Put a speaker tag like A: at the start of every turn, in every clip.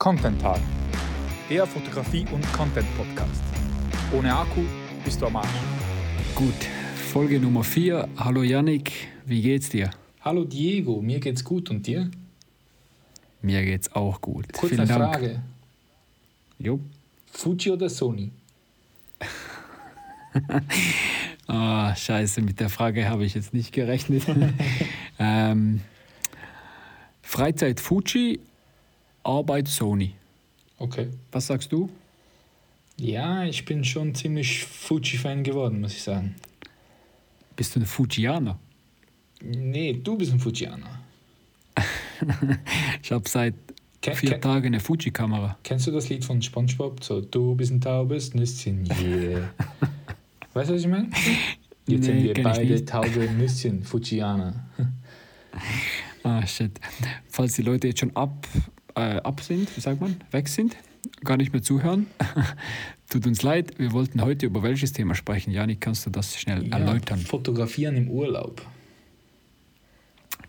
A: Content Tag, der Fotografie- und Content-Podcast. Ohne Akku bist du am Arsch.
B: Gut, Folge Nummer 4. Hallo Yannick, wie geht's dir?
A: Hallo Diego, mir geht's gut und dir?
B: Mir geht's auch gut.
A: Kurze
B: Vielen Dank.
A: Frage:
B: Jo.
A: Fuji oder Sony?
B: Ah, scheiße, mit der Frage habe ich jetzt nicht gerechnet. ähm, Freizeit Fuji, Arbeit Sony.
A: Okay.
B: Was sagst du?
A: Ja, ich bin schon ziemlich Fuji-Fan geworden, muss ich sagen.
B: Bist du ein Fujianer?
A: Nee, du bist ein Fujianer.
B: Ich habe seit
A: Ke-
B: vier Tagen eine Fuji-Kamera.
A: Kennst du das Lied von SpongeBob? So, du bist ein taubes Nüsschen, yeah. weißt du, was ich meine? Jetzt sind
B: Nee,
A: wir
B: kenn ich
A: beide taube Nüsschen, Fujianer.
B: Ah, shit. Falls die Leute jetzt schon ab, äh, ab sind, wie sagt man, weg sind, gar nicht mehr zuhören, tut uns leid. Wir wollten heute über welches Thema sprechen. Janik, kannst du das schnell
A: Ja,
B: erläutern?
A: Fotografieren im Urlaub.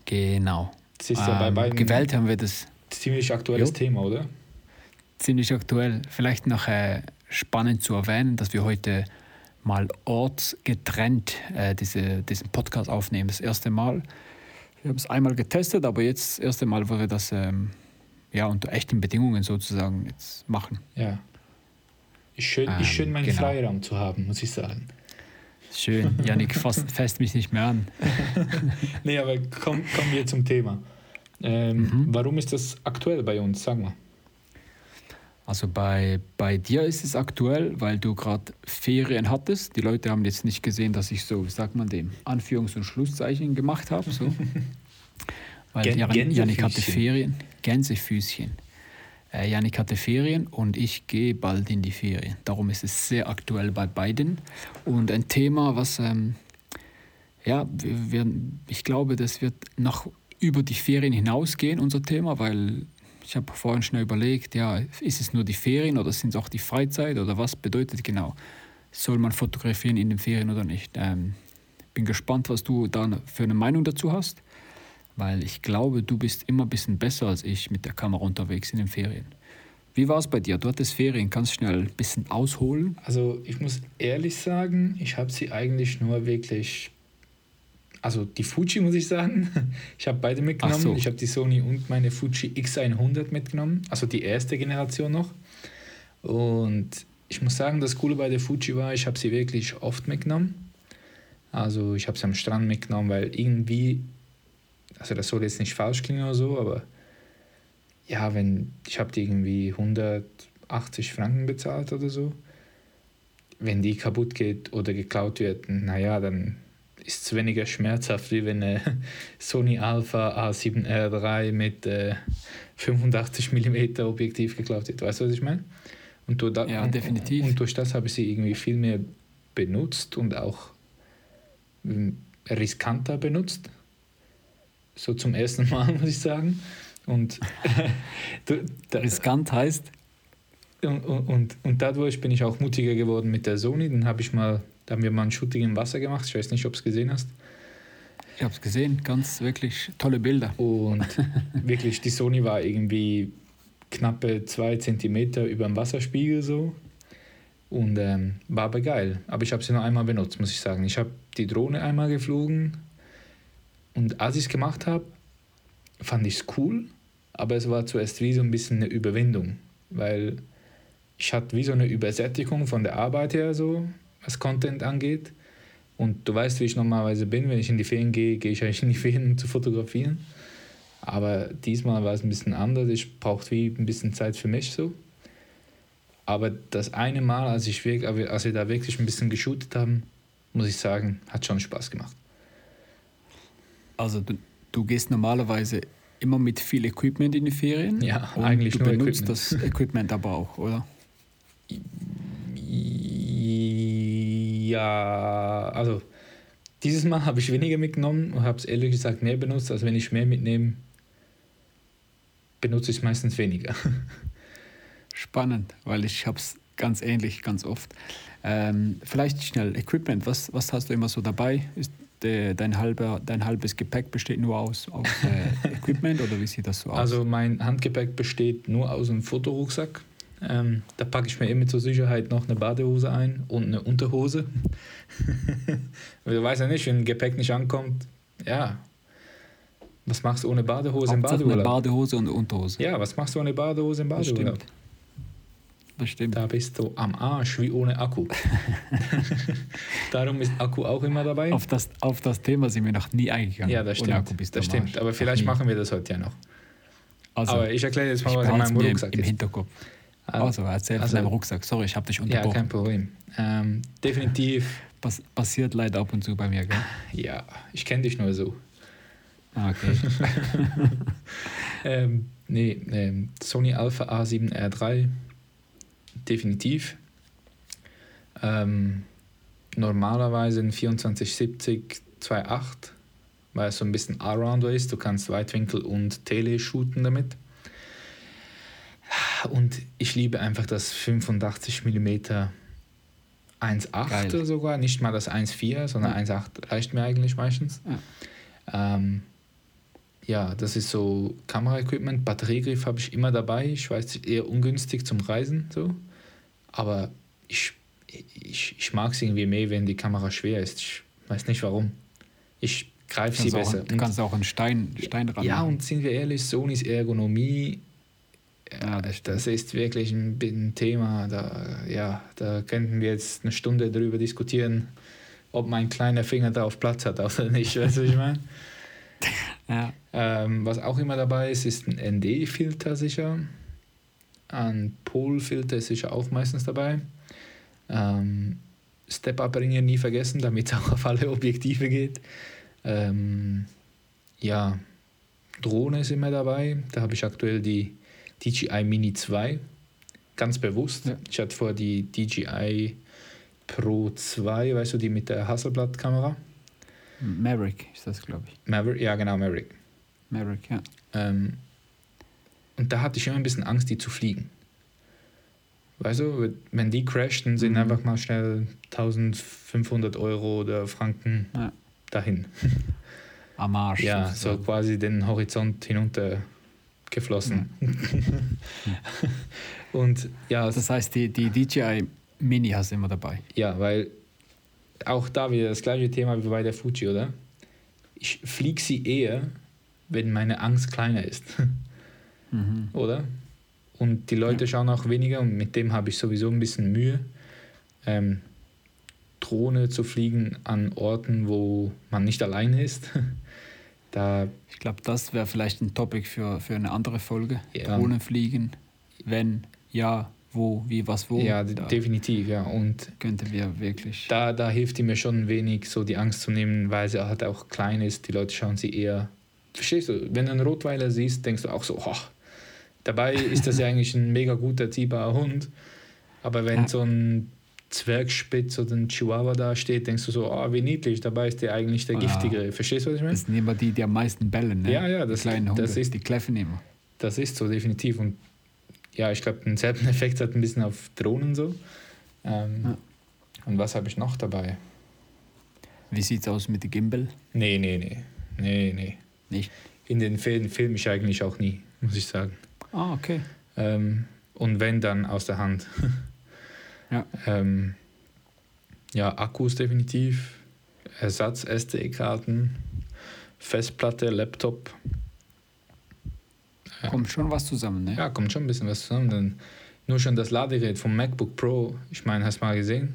B: Genau.
A: Das ist ja bei
B: Ähm,
A: beiden
B: gewählt haben wir das
A: ziemlich aktuelles
B: Jo.
A: Thema, oder?
B: ziemlich aktuell. Vielleicht noch äh, spannend zu erwähnen, dass wir heute mal ortsgetrennt äh, diese, diesen Podcast aufnehmen. Das erste Mal. Wir haben es einmal getestet, aber jetzt das erste Mal, wo wir das ähm, ja, unter echten Bedingungen sozusagen jetzt machen.
A: Ja. Ist schön,
B: Ähm,
A: ist schön meinen
B: genau.
A: Freiraum zu haben, muss ich sagen.
B: Schön. Janik, fasst, fasst mich nicht mehr an.
A: Nee, aber komm, kommen wir zum Thema. Ähm,
B: Mhm.
A: Warum ist das aktuell bei uns? Sag mal.
B: Also bei, bei dir ist es aktuell, weil du gerade Ferien hattest. Die Leute haben jetzt nicht gesehen, dass ich so, wie sagt man dem, Anführungs- und Schlusszeichen gemacht habe. So. weil Janik hatte. Ferien, Gänsefüßchen. Äh, Janik hatte Ferien und ich gehe bald in die Ferien. Darum ist es sehr aktuell bei beiden. Und ein Thema, was, ähm, ja, wir, wir, ich glaube, das wird noch über die Ferien hinausgehen, unser Thema, weil ich habe vorhin schnell überlegt, ja, ist es nur die Ferien oder sind es auch die Freizeit oder was bedeutet genau? Soll man fotografieren in den Ferien oder nicht? Ähm, bin gespannt, was du da für eine Meinung dazu hast, weil ich glaube, du bist immer ein bisschen besser als ich mit der Kamera unterwegs in den Ferien. Wie war es bei dir? Du hattest Ferien, kannst schnell ein bisschen ausholen?
A: Also ich muss ehrlich sagen, ich habe sie eigentlich nur wirklich, also die Fuji muss ich sagen, ich habe beide mitgenommen.
B: So.
A: Ich habe die Sony und meine Fuji X100 mitgenommen, also die erste Generation noch. Und ich muss sagen, das Coole bei der Fuji war, ich habe sie wirklich oft mitgenommen. Also ich habe sie am Strand mitgenommen, weil irgendwie, also das soll jetzt nicht falsch klingen oder so, aber ja, wenn ich habe die irgendwie 180 Franken bezahlt oder so wenn die kaputt geht oder geklaut wird, naja, dann ist es weniger schmerzhaft, wie wenn eine Sony Alpha A7R3 mit äh, 85 mm Objektiv geklaut wird. Weißt du, was ich meine? Und, durch da,
B: Ja, definitiv.
A: Und durch das habe ich sie irgendwie viel mehr benutzt und auch ähm, riskanter benutzt. So zum ersten Mal, muss ich sagen. Und,
B: Riskant heißt,
A: und, und, und, und dadurch bin ich auch mutiger geworden mit der Sony. Dann habe ich mal, da haben wir mal ein Shooting im Wasser gemacht. Ich weiß nicht, ob du es gesehen hast.
B: ich habe es gesehen, ganz wirklich tolle Bilder.
A: Und wirklich, die Sony war irgendwie knappe zwei Zentimeter über dem Wasserspiegel so. Und ähm, war aber geil. Aber ich habe sie nur einmal benutzt, muss ich sagen. Ich habe die Drohne einmal geflogen. Und als ich es gemacht habe, fand ich es cool. Aber es war zuerst wie so ein bisschen eine Überwindung. Weil ich hatte wie so eine Übersättigung von der Arbeit her, so was Content angeht. Und du weißt, wie ich normalerweise bin. Wenn ich in die Ferien gehe, gehe ich eigentlich in die Ferien, um zu fotografieren. Aber diesmal war es ein bisschen anders. Ich brauchte wie ein bisschen Zeit für mich so. Aber das eine Mal, als, ich wirklich, als wir da wirklich ein bisschen geshootet haben, muss ich sagen, hat schon Spaß gemacht.
B: Also du, du gehst normalerweise immer mit viel Equipment in die Ferien.
A: Ja,
B: und
A: eigentlich
B: du
A: nur
B: benutzt
A: Equipment.
B: das Equipment aber auch, oder?
A: Ja, also dieses Mal habe ich weniger mitgenommen und habe es ehrlich gesagt mehr benutzt, als wenn ich mehr mitnehme, benutze ich es meistens weniger.
B: Spannend, weil ich habe es ganz ähnlich, ganz oft. Ähm, vielleicht schnell Equipment. Was, was hast du immer so dabei? Ist de, dein, halber, dein halbes Gepäck besteht nur aus, aus äh, Equipment oder wie sieht das so aus?
A: Also mein Handgepäck besteht nur aus einem Fotorucksack. Ähm, da packe ich mir immer zur Sicherheit noch eine Badehose ein und eine Unterhose. Weil du weißt ja nicht, wenn ein Gepäck nicht ankommt, ja. Was machst du ohne Badehose im
B: Hauptsache eine? Badehose und eine Unterhose.
A: Ja, was machst du ohne Badehose im
B: stimmt. Das stimmt.
A: Da bist du am Arsch wie ohne Akku. Darum ist Akku auch immer dabei.
B: Auf das, auf das Thema sind wir noch nie eingegangen.
A: ja, das
B: Ohne
A: stimmt.
B: Akku bist
A: Das stimmt.
B: Arsch.
A: Aber vielleicht machen wir das heute ja noch.
B: Also,
A: Aber ich erkläre jetzt mal, was in meinem
B: im,
A: Rucksack
B: im
A: ist.
B: Hinterkopf.
A: Ah,
B: Also, erzähl
A: also-
B: von deinem Rucksack. Sorry, ich habe dich
A: Ja,
B: unterbrochen.
A: kein Problem. Ähm, definitiv,
B: Pass, passiert leider ab und zu bei mir, gell?
A: ja, ich kenne dich nur so.
B: Ah, okay.
A: Ähm, nee, ähm, Sony Alpha A7R3, definitiv. Ähm, normalerweise ein 2470 2.8, weil es so ein bisschen Allrounder ist. Du kannst Weitwinkel und Tele shooten damit. Und ich liebe einfach das 85 mm 1.8
B: Geil.
A: sogar, nicht mal das 1.4, sondern
B: Ja.
A: 1.8 reicht mir eigentlich meistens. Ähm, ja, das ist so Kameraequipment. Batteriegriff habe ich immer dabei. Ich weiß, eher ungünstig zum Reisen, so. Aber ich, ich, ich mag es irgendwie mehr, wenn die Kamera schwer ist. Ich weiß nicht warum. Ich greife sie
B: auch,
A: besser.
B: du kannst auch einen Stein, Stein ran
A: ja, und sind wir ehrlich, Sonys Ergonomie, ja,
B: das
A: das, ist wirklich ein, ein Thema. Da, ja, da könnten wir jetzt eine Stunde drüber diskutieren, ob mein kleiner Finger da auf Platz hat oder nicht. Weißt du, was ich meine?
B: Ja.
A: Ähm, was auch immer dabei ist, ist ein ND-Filter sicher. Ein Pol-Filter ist sicher auch meistens dabei. Ähm, Step-Up-Ringe nie vergessen, damit es auch auf alle Objektive geht. Ähm, ja, Drohne ist immer dabei. Da habe ich aktuell die DJI Mini 2. Ganz bewusst.
B: Ja.
A: Ich hatte vorher die DJI Pro 2, weißt du, die mit der Hasselblad-Kamera.
B: Maverick ist das, glaube ich.
A: Maverick, ja genau, Maverick.
B: Maverick, ja.
A: Ähm, und da hatte ich immer ein bisschen Angst, die zu fliegen. Weißt du, wenn die crasht, dann sind
B: Mhm.
A: einfach mal schnell 1500 Euro oder Franken
B: Ja.
A: dahin.
B: Am Arsch.
A: Ja, so quasi den Horizont hinunter geflossen. und ja,
B: Das heißt, die, die DJI Mini hast du immer dabei.
A: ja, weil auch da wieder das gleiche Thema wie bei der Fuji, oder? Ich fliege sie eher, wenn meine Angst kleiner ist.
B: Mhm.
A: oder? Und die Leute schauen auch weniger und mit dem habe ich sowieso ein bisschen Mühe, ähm, Drohne zu fliegen an Orten, wo man nicht alleine ist. da,
B: Ich glaube, das wäre vielleicht ein Topic für, für eine andere Folge.
A: Ja.
B: Drohnenfliegen. Wenn, ja, wo, wie, was, wo.
A: ja,
B: da
A: definitiv, ja. Und
B: könnten wir wirklich.
A: da, da hilft die mir schon ein wenig, so die Angst zu nehmen, weil sie halt auch klein ist. Die Leute schauen sie eher. Verstehst du? Wenn du einen Rotweiler siehst, denkst du auch so, oh, dabei ist das ja eigentlich ein mega gut erziehbarer Hund. Aber wenn
B: Ja.
A: so ein Zwergspitz oder ein Chihuahua da steht, denkst du so, oh, wie niedlich, dabei ist der eigentlich der
B: Ah.
A: giftigere. Verstehst du, was ich meine?
B: Das sind immer die, die am meisten bellen. Ne?
A: Ja, ja,
B: die
A: das-
B: kleinen Hunde,
A: das ist-
B: die kläffen immer.
A: Das ist so, definitiv. Und ja, ich glaube, denselben Effekt hat ein bisschen auf Drohnen so. Ähm,
B: Ja.
A: Und was habe ich noch dabei?
B: Wie sieht's aus mit dem Gimbal?
A: Nee, nee, nee. Nee, nee.
B: Nicht.
A: In den Fällen filme ich eigentlich auch nie, muss ich sagen.
B: Ah, okay.
A: Ähm, und wenn, dann aus der Hand.
B: Ja.
A: ähm, ja, Akkus definitiv. Ersatz SD-Karten. Festplatte, Laptop. Ja.
B: Kommt schon was zusammen, ne?
A: Ja, kommt schon ein bisschen was zusammen. Denn nur schon das Ladegerät vom MacBook Pro, ich meine, hast du mal gesehen?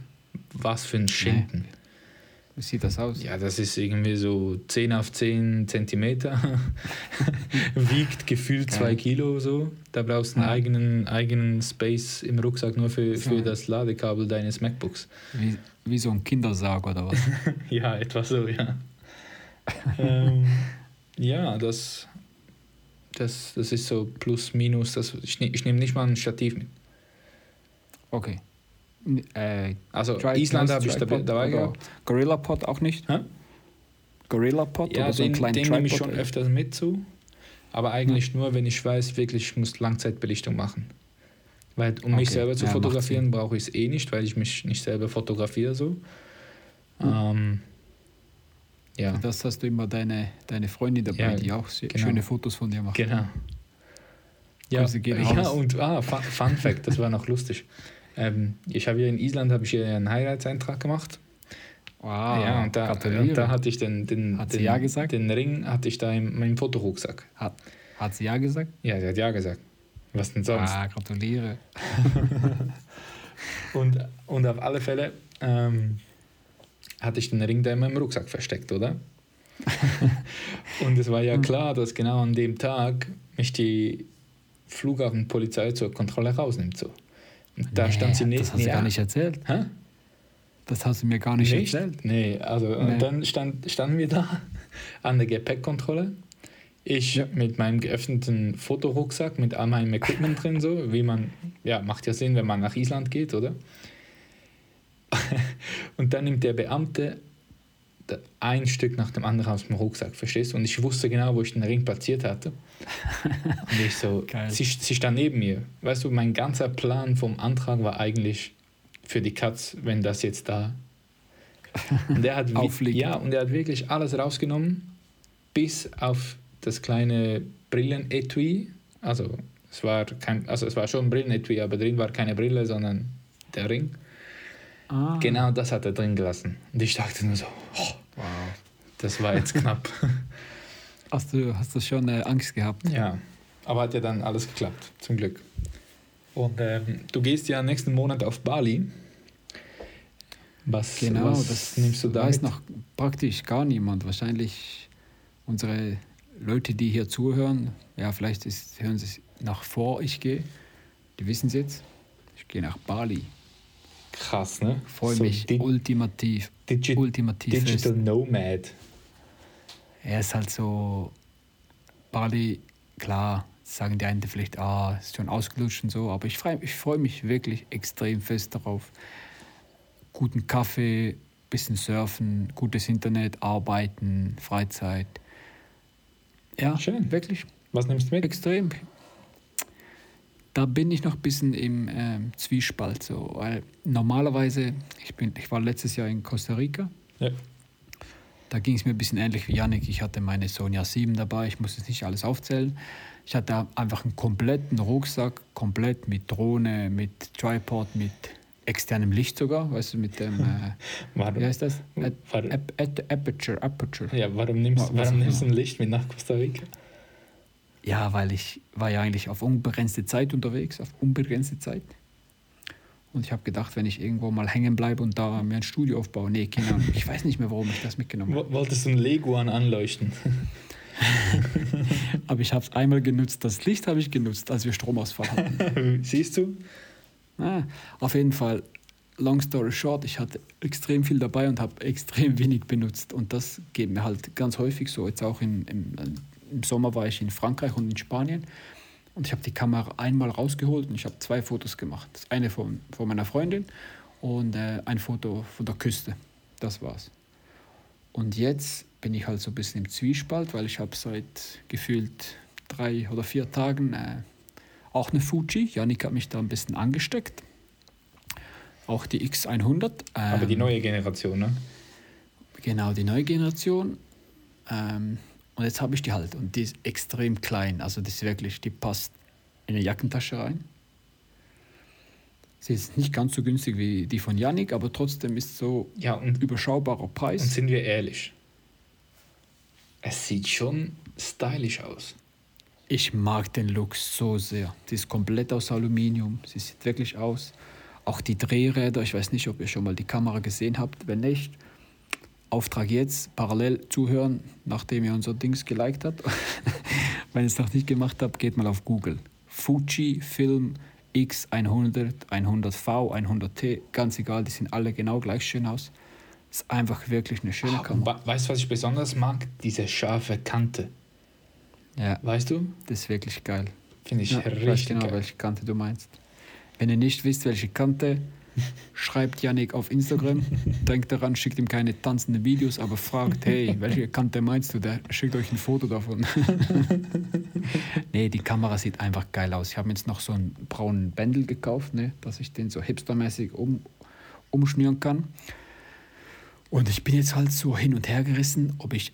A: Was für ein Schinken.
B: Wie sieht das aus?
A: Ja, das ist irgendwie so 10 auf 10 Zentimeter. Wiegt gefühlt
B: Geil.
A: 2 Kilo so. Da brauchst du einen
B: Ja.
A: eigenen, eigenen Space im Rucksack nur für, für
B: So.
A: das Ladekabel deines MacBooks.
B: Wie, wie so ein Kindersarg oder was?
A: Ja, etwa so, ja. ähm, ja, das, das, das ist so plus, minus. Das, ich ich nehme nicht mal ein Stativ mit.
B: Okay. Äh,
A: Also
B: Tri-
A: Island habe ich dabei,
B: Tripod
A: dabei gehabt.
B: Gorilla Pod auch nicht?
A: Hä?
B: Gorilla Pod
A: Ja,
B: oder so
A: den,
B: einen kleinen
A: den nehme ich
B: Tripod?
A: schon öfters mit zu. Aber eigentlich nur, wenn ich weiß, wirklich, ich muss Langzeitbelichtung machen. Weil um mich
B: Okay,
A: selber zu
B: ja,
A: fotografieren, brauche ich es eh nicht, weil ich mich nicht selber fotografiere so.
B: Hm.
A: Ähm, Ja.
B: Für das hast du immer deine, deine Freundin dabei,
A: Ja,
B: die auch
A: genau.
B: schöne Fotos von dir macht.
A: Genau. Ja, ja und ah, Fun, Fun Fact, das war noch lustig. Ähm, ich habe hier in Island habe ich hier einen Heiratseintrag gemacht.
B: Wow,
A: ja, und da, und da hatte ich den, den, den,
B: ja gesagt?
A: den Ring hatte ich da in meinem Fotorucksack.
B: hat, hat sie ja gesagt?
A: Ja, sie hat ja gesagt. Was denn sonst?
B: Ah, gratuliere.
A: Und, und auf alle Fälle ähm, hatte ich den Ring da in meinem Rucksack versteckt, oder? und es war ja klar, dass genau an dem Tag mich die Flughafenpolizei zur Kontrolle rausnimmt. So. Da
B: Nee,
A: stand sie
B: Das hast du
A: ja.
B: gar nicht erzählt.
A: Hä?
B: Das hast du mir gar nicht,
A: Nicht?
B: erzählt.
A: Nee, also
B: Nee.
A: und dann stand, standen wir da an der Gepäckkontrolle. Ich
B: Ja.
A: mit meinem geöffneten Fotorucksack mit all meinem Equipment drin, so wie man, ja, macht ja Sinn, wenn man nach Island geht, oder? Und dann nimmt der Beamte ein Stück nach dem anderen aus dem Rucksack, verstehst du? Und ich wusste genau, wo ich den Ring platziert hatte. Und ich so, sie, sie stand neben mir. Weißt du, mein ganzer Plan vom Antrag war eigentlich für die Katz, wenn das jetzt da. Und der hat, ja, und er hat wirklich alles rausgenommen, bis auf das kleine Brillenetui. Also es war kein, also es war schon ein Brillenetui, aber drin war keine Brille, sondern der Ring.
B: Ah,
A: Genau das hat er drin gelassen. Und ich dachte nur so, oh,
B: Wow.
A: das war jetzt knapp.
B: Hast du, hast du schon äh, Angst gehabt?
A: ja, aber hat ja dann alles geklappt, zum Glück. Und ähm, du gehst ja nächsten Monat auf Bali. Was,
B: Genau,
A: was
B: das
A: nimmst du da?
B: weiß noch praktisch gar niemand. Wahrscheinlich unsere Leute, die hier zuhören, ja, vielleicht ist, hören sie es nach vor, ich gehe. Die wissen es jetzt. Ich gehe nach Bali.
A: Krass, ne?
B: Freue
A: So
B: mich
A: di-
B: ultimativ.
A: digi
B: ultimativ
A: Digital
B: fest.
A: Nomad.
B: Er ist halt so, Bali, klar, sagen die einen vielleicht, ah, ist schon ausgelutscht und so, aber ich freue ich freu mich wirklich extrem fest darauf. Guten Kaffee, bisschen surfen, gutes Internet, arbeiten, Freizeit. Ja,
A: Schön.
B: wirklich
A: Was nimmst du mit?
B: extrem. Da bin ich noch ein bisschen im ähm, Zwiespalt, so, weil normalerweise, ich, bin, ich war letztes Jahr in Costa Rica,
A: Ja.
B: da ging es mir ein bisschen ähnlich wie Yannick. Ich hatte meine Sonja 7 dabei, ich muss jetzt nicht alles aufzählen. Ich hatte einfach einen kompletten Rucksack, komplett mit Drohne, mit Tripod, mit externem Licht sogar, weißt du, mit dem, äh,
A: Warum,
B: wie heißt das? Ap
A: warum,
B: Ap Ap Aperture, Aperture.
A: ja, warum nimmst, warum nimmst du ein Licht mit nach Costa Rica?
B: Ja, weil ich war ja eigentlich auf unbegrenzte Zeit unterwegs, auf unbegrenzte Zeit. Und ich habe gedacht, wenn ich irgendwo mal hängen bleibe und da mir ein Studio aufbaue, nee, keine Ahnung, ich weiß nicht mehr, warum ich das mitgenommen habe.
A: Wo- Wolltest du ein Leguan anleuchten?
B: Aber ich habe es einmal genutzt, das Licht habe ich genutzt, als wir Stromausfall hatten.
A: Siehst du?
B: Ah, auf jeden Fall, long story short, ich hatte extrem viel dabei und habe extrem wenig benutzt. Und das geht mir halt ganz häufig so. Jetzt auch in, im, im Sommer war ich in Frankreich und in Spanien. Und ich habe die Kamera einmal rausgeholt und ich habe zwei Fotos gemacht. Das eine von, von meiner Freundin und äh, ein Foto von der Küste. Das war's. Und jetzt bin ich halt so ein bisschen im Zwiespalt, weil ich habe seit gefühlt drei oder vier Tagen äh, auch eine Fuji. Janik hat mich da ein bisschen angesteckt. Auch die X100.
A: Aber die
B: ähm,
A: neue Generation, ne?
B: Genau, die neue Generation. Ähm, und jetzt habe ich die halt. Und die ist extrem klein. Also das ist wirklich, die passt in eine Jackentasche rein. Sie ist nicht ganz so günstig wie die von Yannick, aber trotzdem ist so
A: Ja, und,
B: überschaubarer
A: und
B: Preis.
A: sind wir ehrlich. Es sieht schon stylisch aus.
B: Ich mag den Look so sehr. Sie ist komplett aus Aluminium. Sie sieht wirklich aus. Auch die Drehräder, ich weiß nicht, ob ihr schon mal die Kamera gesehen habt. Wenn nicht, Auftrag jetzt, parallel zuhören, nachdem ihr unser Dings geliked habt. Wenn ihr es noch nicht gemacht habt, geht mal auf Google. Fuji Film X100, 100V, 100T, ganz egal, die sehen alle genau gleich schön aus. Ist einfach wirklich eine schöne
A: Ah,
B: Kamera.
A: weißt du, was ich besonders mag? Diese scharfe Kante.
B: Ja,
A: Weißt du?
B: das ist wirklich geil.
A: Finde ich
B: Ja, ich weiß
A: richtig
B: genau,
A: geil.
B: welche Kante du meinst. Wenn ihr nicht wisst, welche Kante, schreibt Yannick auf Instagram. Denkt daran, schickt ihm keine tanzenden Videos, aber fragt, hey, welche Kante meinst du? Der schickt euch ein Foto davon. nee, die Kamera sieht einfach geil aus. Ich habe mir jetzt noch so einen braunen Bändel gekauft, ne, dass ich den so hipstermäßig um, umschnüren kann. Und ich bin jetzt halt so hin und her gerissen, ob ich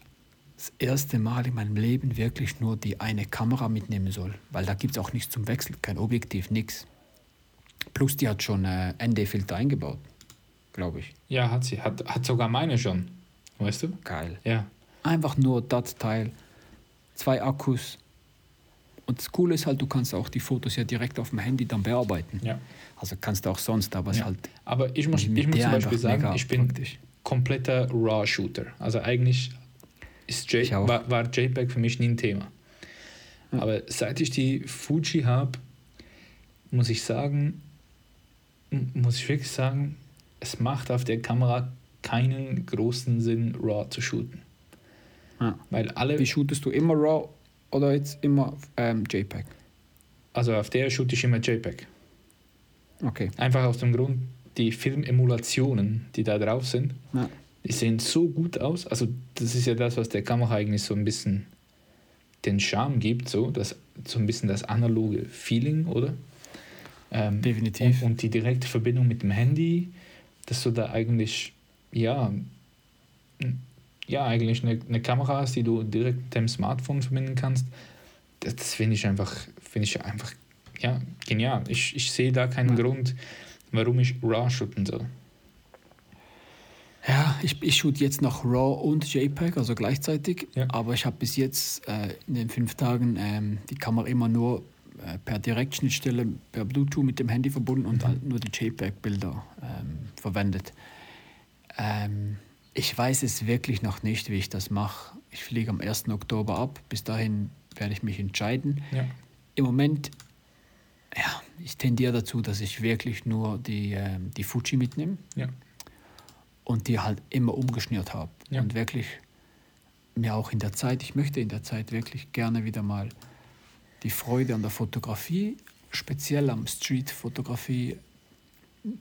B: das erste Mal in meinem Leben wirklich nur die eine Kamera mitnehmen soll. Weil da gibt es auch nichts zum Wechseln, kein Objektiv, nichts. Plus die hat schon äh, ND-Filter eingebaut, glaube ich.
A: Ja, hat sie. Hat, hat sogar meine schon. Weißt du?
B: Geil.
A: Ja.
B: Einfach nur das Teil, zwei Akkus. Und das Coole ist halt, du kannst auch die Fotos ja direkt auf dem Handy dann bearbeiten.
A: Ja.
B: Also kannst du auch sonst, aber es
A: ja.
B: halt.
A: Aber ich muss, ich muss zum Beispiel sagen, ich bin
B: praktisch.
A: kompletter RAW-Shooter. Also eigentlich ist J war, war JPEG für mich nie ein Thema. Aber seit ich die Fuji habe, muss ich sagen, muss ich wirklich sagen, es macht auf der Kamera keinen großen Sinn, RAW zu shooten.
B: Ja.
A: Weil alle,
B: Wie shootest du immer RAW oder jetzt immer ähm, JPEG?
A: also auf der shoote ich immer JPEG.
B: Okay.
A: Einfach aus dem Grund, die Filmemulationen, die da drauf sind,
B: Ja.
A: die sehen so gut aus. Also das ist ja das, was der Kamera eigentlich so ein bisschen den Charme gibt, so, das, so ein bisschen das analoge Feeling, oder? Ähm,
B: Definitiv.
A: Und, und die direkte Verbindung mit dem Handy, dass du da eigentlich, ja, ja, eigentlich eine, eine Kamera hast, die du direkt mit deinem Smartphone verbinden kannst, das, finde ich einfach, finde ich einfach, ja, genial. Ich, ich sehe da keinen
B: Ja.
A: Grund, warum ich RAW shooten soll.
B: Ja, ich, ich shoot jetzt noch RAW und JPEG, also gleichzeitig.
A: Ja.
B: Aber ich habe bis jetzt äh, in den fünf Tagen ähm, die Kamera immer nur per Direktschnittstelle, per Bluetooth mit dem Handy verbunden und halt nur die JPEG-Bilder ähm, verwendet. Ähm, ich weiß es wirklich noch nicht, wie ich das mache. Ich fliege am 1. Oktober ab. Bis dahin werde ich mich entscheiden.
A: Ja.
B: Im Moment, ja, ich tendiere dazu, dass ich wirklich nur die, ähm, die Fuji mitnehme
A: Ja.
B: und die halt immer umgeschnürt habe.
A: Ja.
B: Und wirklich mir auch in der Zeit, ich möchte in der Zeit wirklich gerne wieder mal die Freude an der Fotografie, speziell am Street-Fotografie,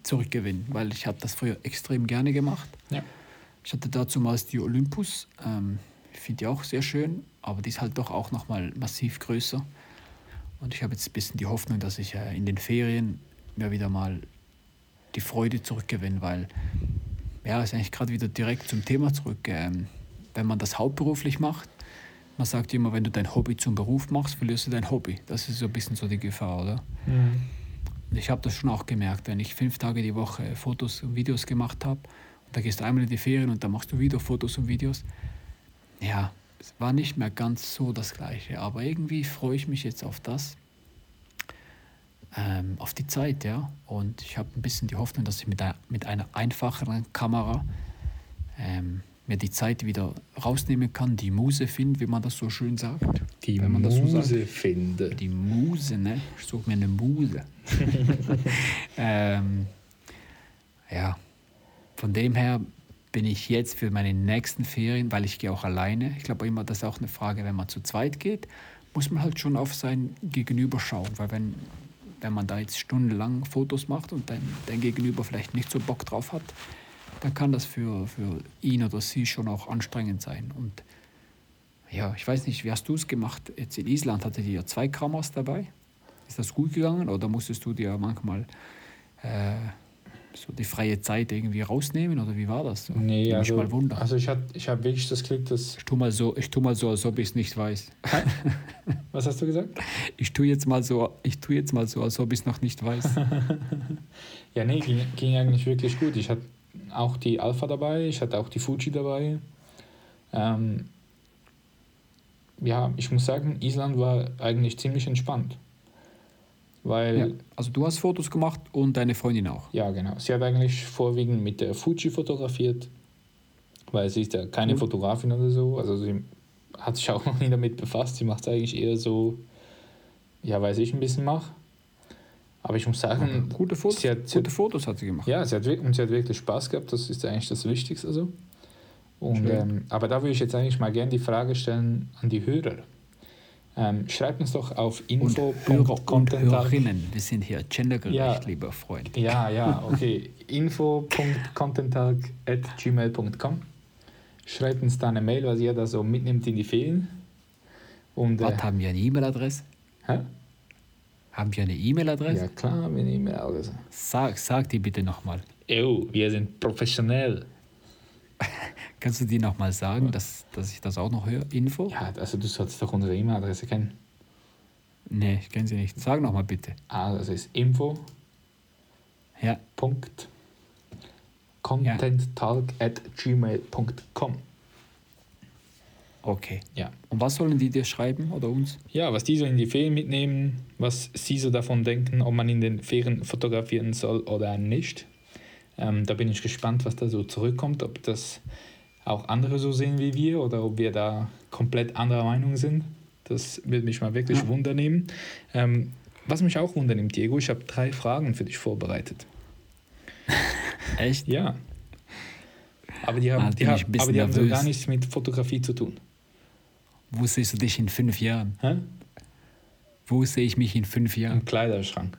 B: zurückgewinnen, weil ich habe das früher extrem gerne gemacht.
A: Ja.
B: Ich hatte dazu mal die Olympus, ähm, ich finde die auch sehr schön, aber die ist halt doch auch nochmal massiv größer. Und ich habe jetzt ein bisschen die Hoffnung, dass ich äh, in den Ferien mir wieder mal die Freude zurückgewinne, weil ja, ist eigentlich gerade wieder direkt zum Thema zurück. Ähm, wenn man das hauptberuflich macht, man sagt immer, wenn du dein Hobby zum Beruf machst, verlierst du dein Hobby. Das ist so ein bisschen so die Gefahr, oder?
A: Mhm.
B: Ich habe das schon auch gemerkt, wenn ich fünf Tage die Woche Fotos und Videos gemacht habe, und da gehst du einmal in die Ferien und dann machst du wieder Fotos und Videos. Ja, es war nicht mehr ganz so das Gleiche, aber irgendwie freue ich mich jetzt auf das, ähm, auf die Zeit, ja. Und ich habe ein bisschen die Hoffnung, dass ich mit einer, mit einer einfacheren Kamera ähm, mir die Zeit wieder rausnehmen kann, die Muse finden, wie man das so schön sagt.
A: Die
B: Wenn man das so sagt.
A: Muse finden.
B: Die Muse, ne? Ich suche mir eine Muse. ähm, ja, von dem her bin ich jetzt für meine nächsten Ferien, weil ich gehe auch alleine. Ich glaube immer, das ist auch eine Frage, wenn man zu zweit geht, muss man halt schon auf sein Gegenüber schauen, weil wenn, wenn man da jetzt stundenlang Fotos macht und dein, dein Gegenüber vielleicht nicht so Bock drauf hat, dann kann das für, für ihn oder sie schon auch anstrengend sein. Und ja, ich weiß nicht, wie hast du es gemacht? Jetzt in Island hattet ihr zwei Kameras dabei. Ist das gut gegangen oder musstest du dir manchmal äh, so die freie Zeit irgendwie rausnehmen oder wie war das? So?
A: Nee, also,
B: mal wundern.
A: also ich habe ich hab wirklich das Glück, dass.
B: ich tue mal so, ich tue mal so, als ob ich es nicht weiß.
A: Was hast du gesagt?
B: Ich tue jetzt mal so, ich tue jetzt mal so, als ob ich es noch nicht weiß.
A: Ja, nee, ging, ging eigentlich wirklich gut. Ich hatte auch die Alpha dabei, ich hatte auch die Fuji dabei. Ähm, ja, ich muss sagen, Island war eigentlich ziemlich entspannt. Weil,
B: ja.
A: ja.
B: Also du hast Fotos gemacht und deine Freundin auch.
A: genau. Sie hat eigentlich vorwiegend mit der Fuji fotografiert, weil sie ist ja keine
B: Cool.
A: Fotografin oder so. Also sie hat sich auch noch nie damit befasst. Sie macht es eigentlich eher so, ja, weil ich ein bisschen mache. Aber ich muss sagen,
B: Gute Fotos,
A: sie hat, sie
B: gute Fotos hat sie gemacht.
A: Ja, sie hat, und sie hat wirklich Spaß gehabt, das ist eigentlich das Wichtigste so. Und, ähm, aber da würde ich jetzt eigentlich mal gerne die Frage stellen an die Hörer. Ähm, schreibt uns doch auf
B: Und Hörer und. Hörerinnen, wir sind hier gendergerecht,
A: Ja.
B: lieber Freund.
A: Ja, ja, okay. info.contenttag.gmail.com Schreibt uns da eine Mail, was ihr da so mitnimmt in die Ferien. Und, äh,
B: Was, haben wir eine E-Mail-Adresse?
A: hä?
B: Haben wir eine E-Mail-Adresse?
A: Ja, klar, wir nehmen alles.
B: Sag, sag die bitte nochmal.
A: Jo, wir sind professionell.
B: Kannst du die nochmal sagen, dass, dass ich das auch noch höre? Info?
A: Ja, also du solltest doch unsere E-Mail-Adresse kennen.
B: Nee, ich kenne sie nicht. Sag nochmal bitte.
A: Ah, das ist info.
B: Ja.
A: Punkt. contenttalk at gmail.com.
B: Okay.
A: Ja.
B: Und was sollen die dir schreiben oder uns?
A: Ja, was die so in die Ferien mitnehmen, was sie so davon denken, ob man in den Ferien fotografieren soll oder nicht. Ähm, da bin ich gespannt, was da so zurückkommt, ob das auch andere so sehen wie wir oder ob wir da komplett anderer Meinung sind. Das würde mich mal wirklich
B: Ja.
A: wundernehmen. Ähm, was mich auch wundernimmt, Diego, ich habe drei Fragen für dich vorbereitet.
B: Echt?
A: Ja. Aber die haben,
B: Ah,
A: die haben, aber die haben so gar nichts mit Fotografie zu tun.
B: Wo siehst du dich in fünf Jahren?
A: Hä?
B: Wo sehe ich mich in fünf Jahren?
A: Im Kleiderschrank.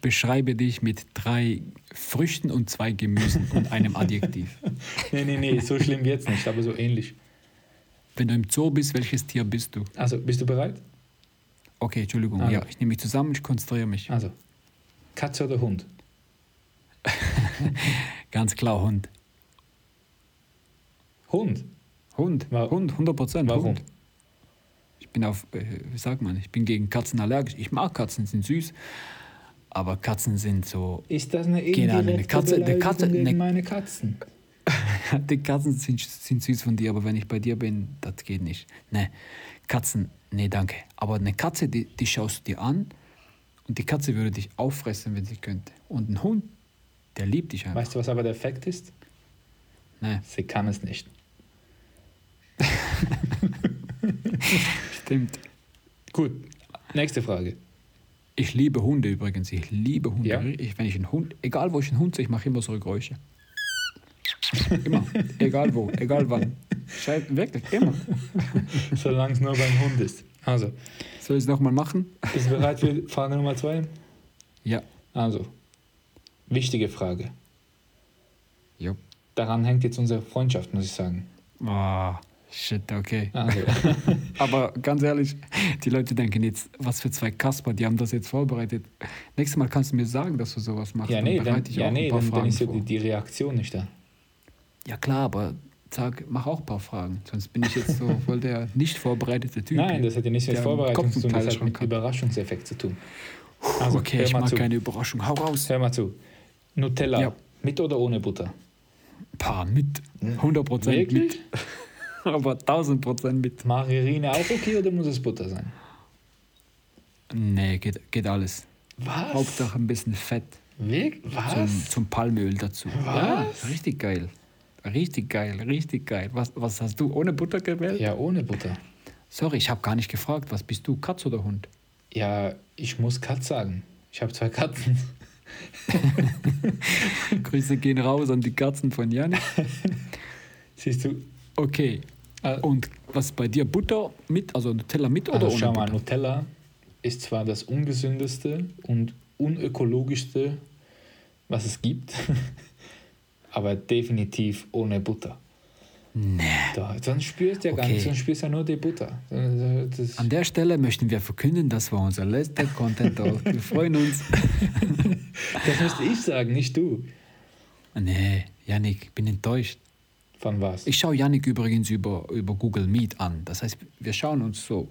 B: Beschreibe dich mit drei Früchten und zwei Gemüsen und einem Adjektiv.
A: Nee, nee, nee, so schlimm jetzt nicht, aber so ähnlich.
B: Wenn du im Zoo bist, welches Tier bist du?
A: Also, bist du bereit?
B: Okay, Entschuldigung.
A: Also.
B: Ja, ich nehme mich zusammen, ich konzentriere mich.
A: Also, Katze oder Hund?
B: Ganz klar Hund.
A: Hund.
B: Hund.
A: Wa-
B: Hund, 100 Prozent.
A: Warum?
B: Hund. Ich bin auf, äh, wie sagt man, ich bin gegen Katzen allergisch. Ich mag Katzen, sind süß. Aber Katzen sind so,
A: Ist das eine
B: Ahnung, eine
A: indirekte
B: Katze- eine Katze- eine-
A: meine Katzen?
B: die Katzen sind, sind süß von dir, aber wenn ich bei dir bin, das geht nicht. Ne, Katzen, nee, danke. Aber eine Katze, die, die schaust du dir an und die Katze würde dich auffressen, wenn sie könnte. Und ein Hund, der liebt dich einfach.
A: Weißt du, was aber der Effekt ist?
B: Ne,
A: Sie kann es nicht.
B: stimmt.
A: Gut, nächste Frage.
B: Ich liebe Hunde übrigens. Ich liebe Hunde.
A: Ja?
B: Ich, wenn ich einen Hund, egal wo ich einen Hund sehe, ich mache immer so Geräusche. Immer. egal wo, egal wann. Scheiße, wirklich, immer.
A: Solange es nur beim Hund ist. Also,
B: Soll ich es nochmal machen?
A: bist du bereit für Frage Nummer zwei?
B: Ja.
A: Also, wichtige Frage.
B: Jo.
A: Daran hängt jetzt unsere Freundschaft, muss ich sagen.
B: Ah, shit, okay.
A: Also,
B: Aber ganz ehrlich, die Leute denken jetzt, was für zwei Kasper, die haben das jetzt vorbereitet. Nächstes Mal kannst du mir sagen, dass du sowas machst.
A: ja, nee,
B: dann
A: dann, ja,
B: auch
A: nee,
B: ein paar
A: dann, dann ist ja die, die Reaktion nicht da.
B: Ja klar, aber sag, mach auch ein paar Fragen. Sonst bin ich jetzt so voll der nicht vorbereitete Typ.
A: Nein, das hat ja nichts mit Vorbereitung zu tun, das hat mit. Überraschungseffekt zu tun. Also,
B: okay, ich mag
A: zu.
B: keine Überraschung. Hau raus.
A: Hör mal zu. Nutella,
B: Ja.
A: mit oder ohne Butter?
B: Paar mit. 100 Prozent
A: Hm. Wirklich?
B: mit. Aber 1000 Prozent mit.
A: Margarine auch okay oder muss es Butter sein?
B: Nee, geht, geht alles.
A: Was?
B: Hauptsache ein bisschen Fett zum,
A: Was?
B: zum Palmöl dazu.
A: Was?
B: Ja, richtig geil. Richtig geil, richtig geil. Was, was hast du ohne Butter gewählt?
A: Ja, ohne Butter.
B: Sorry, ich habe gar nicht gefragt. Was bist du, Katz oder Hund?
A: Ja, ich muss Katz sagen. Ich habe zwei Katzen.
B: Grüße gehen raus an die Katzen von Janik.
A: Siehst du?
B: Okay.
A: Ah.
B: Und was bei dir? Butter mit, also Nutella mit oder
A: Also
B: ohne
A: schau mal,
B: Butter?
A: Nutella ist zwar das ungesündeste und unökologischste, was es gibt, aber definitiv ohne Butter.
B: Nee.
A: Da, sonst spürst du ja gar
B: Okay.
A: nicht, sonst spürst du ja nur die Butter. Das,
B: An der Stelle möchten wir verkünden, das war unser letzter Content Talk. Wir freuen uns.
A: das müsste ich sagen, nicht du.
B: Nee, Janik, ich bin enttäuscht.
A: Von was?
B: Ich schaue Janik übrigens über, über Google Meet an. Das heißt, wir schauen uns so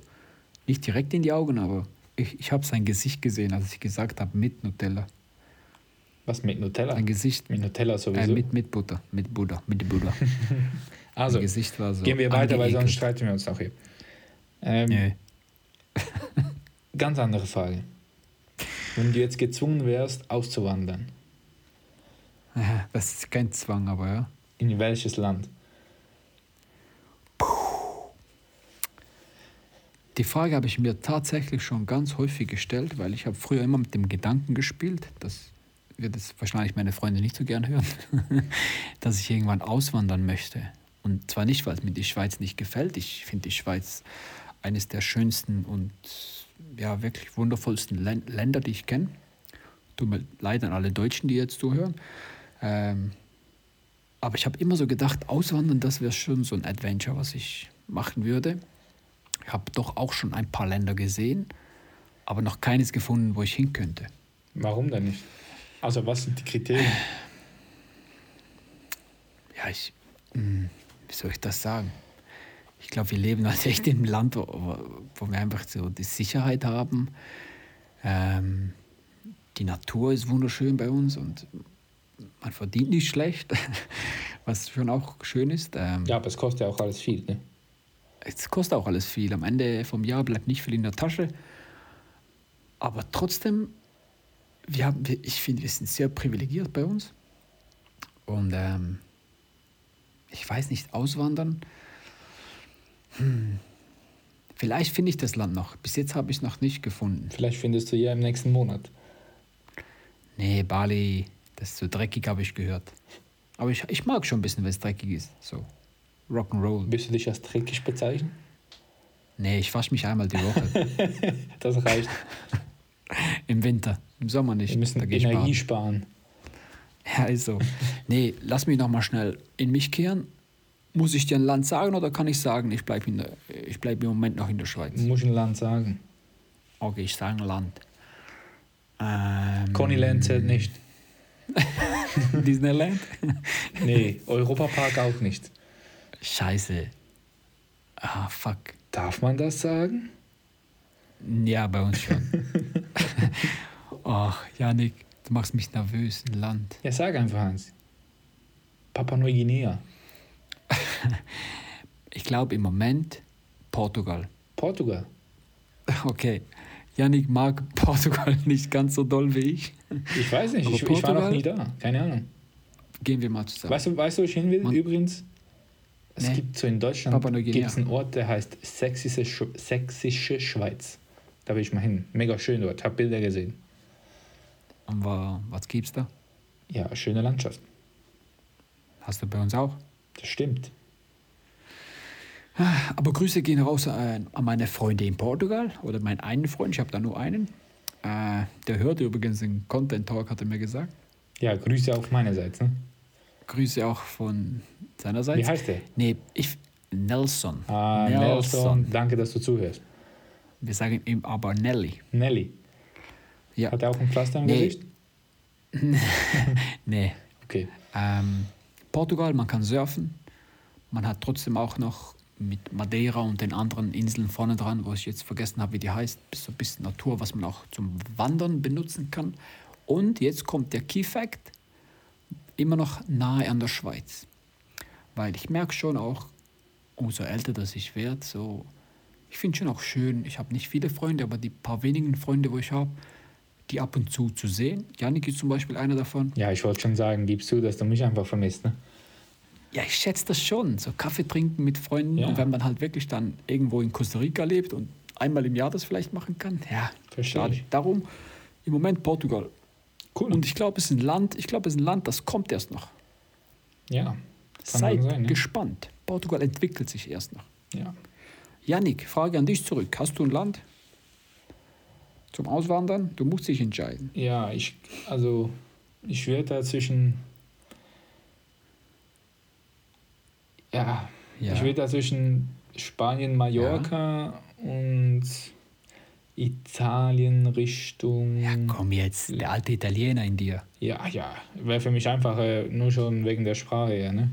B: nicht direkt in die Augen, aber ich, ich habe sein Gesicht gesehen, als ich gesagt habe, mit Nutella.
A: was mit Nutella?
B: Sein Gesicht
A: Mit Nutella
B: äh,
A: sowieso.
B: mit, mit Butter, mit Butter, mit Butter.
A: also,
B: Gesicht war so.
A: gehen wir weiter, weil sonst streiten wir uns auch hier. Ähm,
B: Nee.
A: Ganz andere Frage. Wenn du jetzt gezwungen wärst, auszuwandern,
B: Das ist kein Zwang, aber ja.
A: In welches Land?
B: Die Frage habe ich mir tatsächlich schon ganz häufig gestellt, weil ich habe früher immer mit dem Gedanken gespielt, das wird es wahrscheinlich meine Freunde nicht so gern hören, dass ich irgendwann auswandern möchte. Und zwar nicht, weil es mir die Schweiz nicht gefällt. Ich finde die Schweiz eines der schönsten und ja, wirklich wundervollsten Län- Länder, die ich kenne. Tut mir leid an alle Deutschen, die jetzt zuhören. Ähm, aber ich habe immer so gedacht, auswandern, das wäre schon so ein Adventure, was ich machen würde. Ich habe doch auch schon ein paar Länder gesehen, aber noch keines gefunden, wo ich hin könnte.
A: Warum denn nicht? Also, was sind die Kriterien?
B: Ja, ich, wie soll ich das sagen? Ich glaube, wir leben halt echt in einem Land, wo, wo wir einfach so die Sicherheit haben. Ähm, die Natur ist wunderschön bei uns und man verdient nicht schlecht, was schon auch schön ist. Ähm,
A: Ja, aber es kostet ja auch alles viel. Ne?
B: es kostet auch alles viel. Am Ende vom Jahr bleibt nicht viel in der Tasche. Aber trotzdem, wir haben, wir- ich finde, wir sind sehr privilegiert bei uns. Und ähm, ich weiß nicht, auswandern. Hm. Vielleicht finde ich das Land noch. Bis jetzt habe ich es noch nicht gefunden.
A: Vielleicht findest du ja im nächsten Monat.
B: Nee, Bali, das ist so dreckig, habe ich gehört. Aber ich, ich mag schon ein bisschen, wenn es dreckig ist. So Rock'n'Roll.
A: Willst du dich als dreckig bezeichnen?
B: Nee, ich wasche mich einmal die Woche.
A: Das reicht.
B: Im Winter, im Sommer nicht.
A: Wir müssen Energie sparen.
B: Ja, ist so. Nee, lass mich noch mal schnell in mich kehren. Muss ich dir ein Land sagen oder kann ich sagen, ich bleibe bleib im Moment noch in der Schweiz?
A: Muss ich ein Land sagen.
B: Okay, ich sage ein Land. Ähm,
A: Connyland zählt nicht.
B: Disneyland?
A: Nee, Europapark auch nicht.
B: Scheiße. Ah, fuck.
A: Darf man das sagen?
B: Ja, bei uns schon. Ach, Janik, du machst mich nervös. Ein Land.
A: Ja, sag einfach, Hans. Papua Neuguinea.
B: Ich glaube im Moment Portugal.
A: Portugal.
B: Okay. Janik mag Portugal nicht ganz so doll wie ich.
A: Ich weiß nicht, ich, ich war noch nie da. Keine Ahnung.
B: Gehen wir mal zusammen.
A: Weißt du, weißt du, wo ich hin will?
B: Man-
A: Übrigens, es
B: Nee.
A: gibt so in Deutschland
B: Papua Neuguinea.
A: gibt es einen Ort, der heißt Sächsische, Sch- Sächsische Schweiz. Da will ich mal hin. Mega schön dort. Hab Bilder gesehen.
B: Und wa- was gibt's da?
A: Ja, schöne Landschaft.
B: Hast du bei uns auch?
A: Das stimmt.
B: Aber Grüße gehen raus äh, an meine Freunde in Portugal oder meinen einen Freund, ich habe da nur einen. Äh, der hörte übrigens den Content Talk, hat er mir gesagt.
A: Ja, Grüße auf meinerseits. Ne?
B: Grüße auch von seiner Seite.
A: Wie heißt der?
B: Nee, ich, Nelson.
A: Ah, Nelson. Danke, dass du zuhörst.
B: Wir sagen ihm aber Nelly.
A: Nelly.
B: Ja.
A: Hat er auch ein Pflaster im
B: Nee.
A: Gesicht?
B: Nee.
A: Okay.
B: Ähm, Portugal, man kann surfen. Man hat trotzdem auch noch mit Madeira und den anderen Inseln vorne dran, wo ich jetzt vergessen habe, wie die heißt, so ein bisschen Natur, was man auch zum Wandern benutzen kann. Und jetzt kommt der Key Fact, immer noch nahe an der Schweiz. Weil ich merke schon auch, umso älter das ich werde, so, ich finde schon auch schön, ich habe nicht viele Freunde, aber die paar wenigen Freunde, wo ich habe, die ab und zu zu sehen. Janik ist zum Beispiel einer davon.
A: Ja, ich wollte schon sagen, gibst du, dass du mich einfach vermisst. Ne?
B: Ja, ich schätze das schon. So Kaffee trinken mit Freunden
A: Ja.
B: und wenn man halt wirklich dann irgendwo in Costa Rica lebt und einmal im Jahr das vielleicht machen kann. Ja, schade. Darum im Moment Portugal.
A: Cool.
B: Und ich glaube, es ist ein Land, ich glaube, es ist ein Land, das kommt erst noch.
A: ja,
B: Seid
A: sein. Ne?
B: gespannt. Portugal entwickelt sich erst noch.
A: Ja.
B: Yannick, Frage an dich zurück. Hast du ein Land zum Auswandern? Du musst dich entscheiden.
A: ja, ich, also, ich werde da zwischen. Ja,
B: Ja.
A: ich werde da zwischen Spanien, Mallorca und Italien Richtung.
B: Ja, komm jetzt, der alte Italiener in dir.
A: Ja, ja, wäre für mich einfacher, nur schon wegen der Sprache her, ne?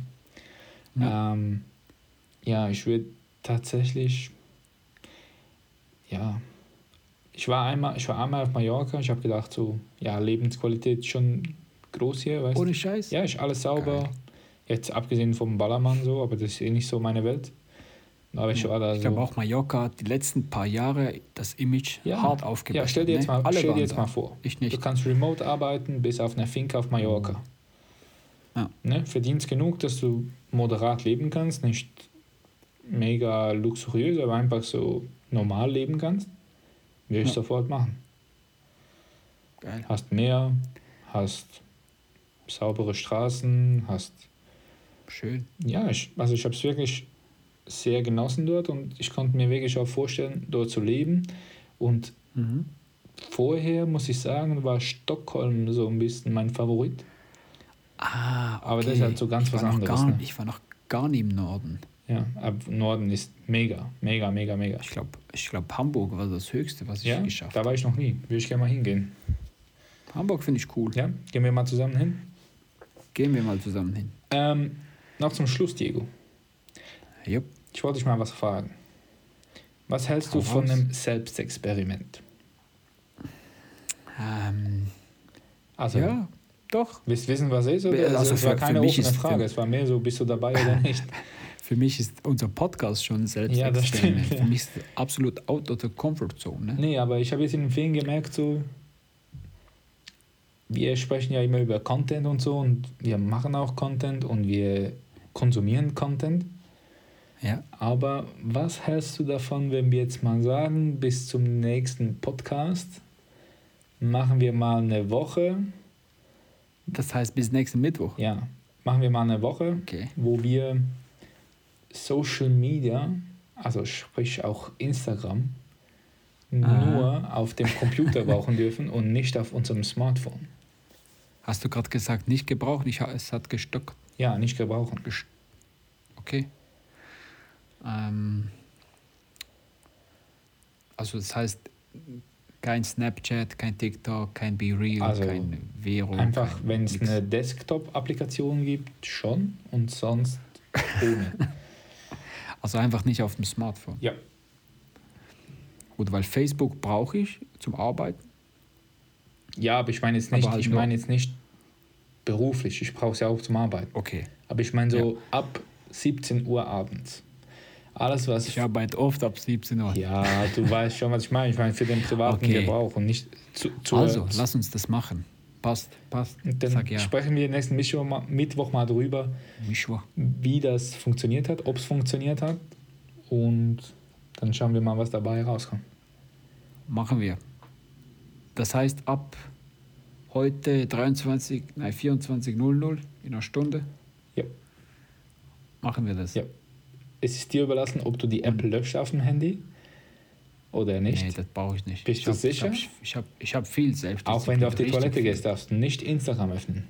A: Ja, ähm, ja ich würde tatsächlich, ja, ich war einmal, ich war einmal auf Mallorca, ich habe gedacht, so, ja, Lebensqualität schon groß hier, weißt du?
B: Ohne Scheiß?
A: Ja, ist alles sauber.
B: Geil.
A: Jetzt abgesehen vom Ballermann so, aber das ist eh nicht so meine Welt. Aber ich war da
B: Ich
A: so.
B: glaube auch Mallorca hat die letzten paar Jahre das Image
A: Ja.
B: hart aufgebaut.
A: Ja, stell dir jetzt
B: ne?
A: mal,
B: Alle
A: stell dir jetzt
B: da.
A: mal vor.
B: Ich
A: Du
B: nicht.
A: kannst remote arbeiten, bis auf einer Finca auf Mallorca.
B: Ja.
A: Ne? Verdienst genug, dass du moderat leben kannst, nicht mega luxuriös, aber einfach so normal leben kannst. Würde ich
B: Ja.
A: sofort machen.
B: Geil.
A: Hast Meer, hast saubere Straßen, hast
B: Schön.
A: ja, ich, also ich habe es wirklich sehr genossen dort und ich konnte mir wirklich auch vorstellen, dort zu leben. Und
B: Mhm.
A: vorher, muss ich sagen, war Stockholm so ein bisschen mein Favorit.
B: Ah, okay.
A: Aber das ist halt so ganz was anderes,
B: Gar,
A: ne?
B: Ich war noch gar nie im Norden.
A: Ja, ab Norden ist mega, mega, mega, mega.
B: Ich glaube, ich glaub, Hamburg war das Höchste, was ich
A: Ja,
B: geschafft
A: da
B: habe.
A: war ich noch nie. Würde ich gerne mal hingehen.
B: Hamburg finde ich cool.
A: Ja, gehen wir mal zusammen hin.
B: Gehen wir mal zusammen hin.
A: Ähm, noch zum Schluss, Diego.
B: Jupp.
A: Ich wollte dich mal was fragen. Was hältst
B: Hau
A: du von
B: raus.
A: einem Selbstexperiment?
B: Ähm,
A: Also,
B: ja, doch.
A: willst du wissen, was ist? Oder?
B: Also
A: Also, es war
B: für- für
A: keine
B: mich
A: offene Frage. Es war mehr so, bist du dabei oder nicht?
B: Für mich ist unser Podcast schon selbst
A: Ja, das stimmt, ja.
B: Für mich ist es absolut out of the comfort zone. Ne?
A: Nee, aber ich habe jetzt in den Film gemerkt, so, wir sprechen ja immer über Content und so und wir machen auch Content und wir konsumieren Content.
B: Ja.
A: Aber was hältst du davon, wenn wir jetzt mal sagen, bis zum nächsten Podcast machen wir mal eine Woche,
B: Das heißt bis nächsten Mittwoch.
A: ja, machen wir mal eine Woche,
B: Okay.
A: wo wir Social Media, also sprich auch Instagram, nur auf dem Computer brauchen dürfen und nicht auf unserem Smartphone.
B: Hast du gerade gesagt, nicht gebraucht? Ich, es hat gestockt.
A: Ja, nicht gebrauchen.
B: Okay. Ähm, also das heißt, kein Snapchat, kein TikTok, kein BeReal,
A: Also
B: kein Vero.
A: Einfach, wenn es eine Desktop-Applikation gibt, schon und sonst ohne.
B: Also einfach nicht auf dem Smartphone.
A: ja,
B: Gut, weil Facebook brauche ich zum Arbeiten.
A: ja, aber ich meine jetzt nicht,
B: halt
A: ich meine jetzt nicht beruflich. Ich brauche es ja auch zum Arbeiten.
B: Okay.
A: Aber ich meine so ab 17 Uhr abends. Alles, was
B: Ich arbeite oft ab 17 Uhr.
A: Ja, du weißt schon, was ich meine. Ich meine für den privaten
B: Okay.
A: Gebrauch und nicht zu, zu
B: Also, lass uns das machen. Passt, passt.
A: Und dann
B: Sag ja.
A: sprechen wir nächsten Mittwoch mal, Mittwoch mal drüber,
B: Mischwa.
A: wie das funktioniert hat, ob es funktioniert hat. Und dann schauen wir mal, was dabei rauskommt.
B: Machen wir. Das heißt, ab heute 23, nein, 24.00 in einer Stunde
A: Ja.
B: machen wir das.
A: Ja. Es ist dir überlassen, ob du die App löscht auf dem Handy oder nicht.
B: Nee, das brauche ich nicht.
A: Bist
B: ich
A: du
B: hab,
A: sicher?
B: Ich habe ich hab, viel selbst.
A: Auch wenn du auf die Toilette gehst, darfst du nicht Instagram öffnen.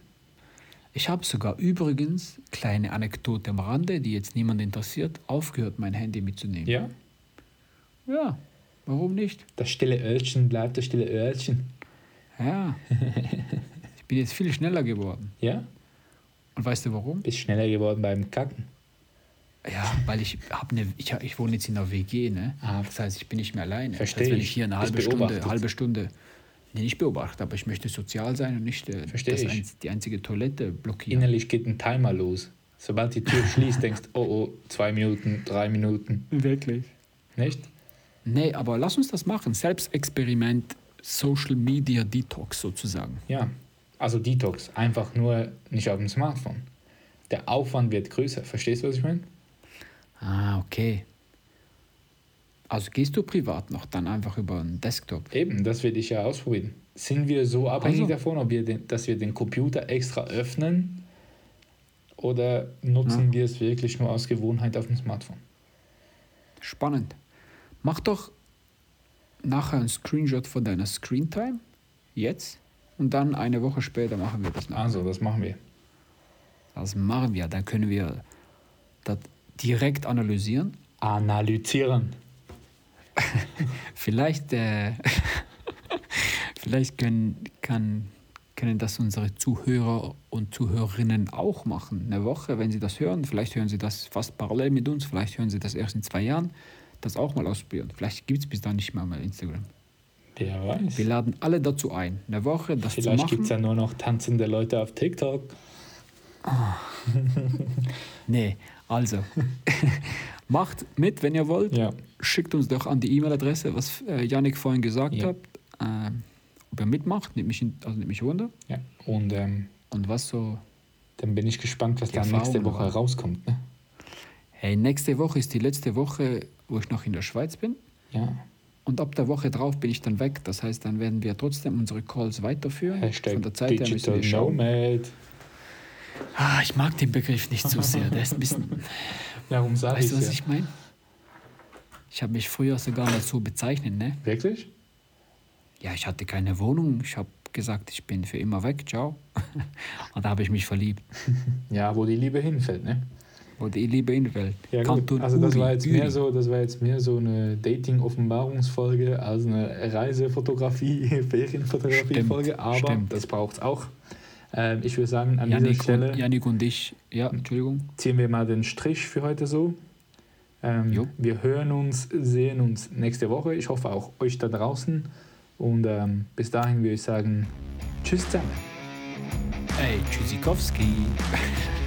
B: Ich habe sogar übrigens, kleine Anekdote am Rande, die jetzt niemand interessiert, aufgehört, mein Handy mitzunehmen.
A: Ja?
B: Ja, warum nicht?
A: Das stille Örtchen bleibt das stille Örtchen.
B: Ja. ich bin jetzt viel schneller geworden.
A: Ja?
B: Und weißt du warum?
A: Bist schneller geworden beim Kacken.
B: Ja, weil ich habe eine, ich, ich wohne jetzt in einer WG, ne?
A: Ah.
B: Das heißt, ich bin nicht mehr alleine.
A: Versteh
B: das heißt, wenn
A: ich.
B: hier eine halbe Stunde, halbe Stunde, nee, nicht beobachtet, aber ich möchte sozial sein und nicht äh, das einz- die einzige Toilette blockieren.
A: Innerlich geht ein Timer los. Sobald die Tür schließt, denkst oh oh, zwei Minuten, drei Minuten.
B: Wirklich?
A: Nicht?
B: Nee, aber lass uns das machen. Selbstexperiment, Social Media Detox sozusagen.
A: Ja. Also Detox. Einfach nur nicht auf dem Smartphone. Der Aufwand wird größer. Verstehst du, was ich meine?
B: Ah, okay. Also gehst du privat noch dann einfach über einen Desktop?
A: Eben, das will ich ja ausprobieren. Sind wir so abhängig
B: Also.
A: davon, ob wir den, dass wir den Computer extra öffnen oder nutzen wir es wirklich nur aus Gewohnheit auf dem Smartphone?
B: Spannend. Mach doch nachher einen Screenshot von deiner Screentime, jetzt, und dann eine Woche später machen wir das noch.
A: Also, das machen wir.
B: Das machen wir. Dann können wir das direkt analysieren.
A: Analysieren.
B: Vielleicht, äh, vielleicht können, kann, können das unsere Zuhörer und Zuhörerinnen auch machen. Eine Woche, wenn sie das hören. Vielleicht hören sie das fast parallel mit uns. Vielleicht hören sie das erst in zwei Jahren. Das auch mal ausprobieren. Vielleicht gibt es bis dann nicht mehr mal Instagram.
A: Wer weiß.
B: Wir laden alle dazu ein, eine Woche das zu
A: Vielleicht gibt es ja nur noch tanzende Leute auf TikTok.
B: Nee, also macht mit, wenn ihr wollt.
A: Ja.
B: Schickt uns doch an die E-Mail-Adresse, was äh, Yannick vorhin gesagt
A: Ja.
B: hat. Ähm, ob ihr mitmacht, nimmt mich, in, also nimmt mich wunder.
A: ja. Und ähm,
B: Und was so.
A: dann bin ich gespannt, was da nächste Woche rauskommt. Ne?
B: Hey, nächste Woche ist die letzte Woche, wo ich noch in der Schweiz bin.
A: Ja.
B: Und ab der Woche drauf bin ich dann weg. Das heißt, dann werden wir trotzdem unsere Calls weiterführen.
A: Hashtag
B: Von der Zeit her müssen
A: Digital
B: wir schauen.
A: Nomad.
B: Ah, ich mag den Begriff nicht so sehr. Der ist ein bisschen.
A: Warum sage
B: weißt du,
A: ich
B: was
A: ja?
B: ich meine? Ich habe mich früher sogar mal so bezeichnet, ne?
A: Wirklich?
B: Ja, ich hatte keine Wohnung. Ich habe gesagt, ich bin für immer weg. Ciao. Und da habe ich mich verliebt.
A: Ja, wo die Liebe hinfällt, ne?
B: Wo die Liebe in die Welt.
A: Ja.
B: Kanton
A: Also das
B: Uri,
A: war jetzt
B: Uri.
A: mehr so, das war jetzt mehr so eine Dating-Offenbarungsfolge als eine Reisefotografie, Ferienfotografie-Folge, aber
B: stimmt.
A: das braucht es auch. Ähm, ich würde sagen, an
B: Janik
A: dieser Stelle
B: und, Janik und ich, ja, Entschuldigung.
A: ziehen wir mal den Strich für heute so. Ähm, wir hören uns, sehen uns nächste Woche. Ich hoffe auch euch da draußen. Und ähm, bis dahin würde ich sagen, tschüss zusammen.
B: Ey, Tschüssikowski.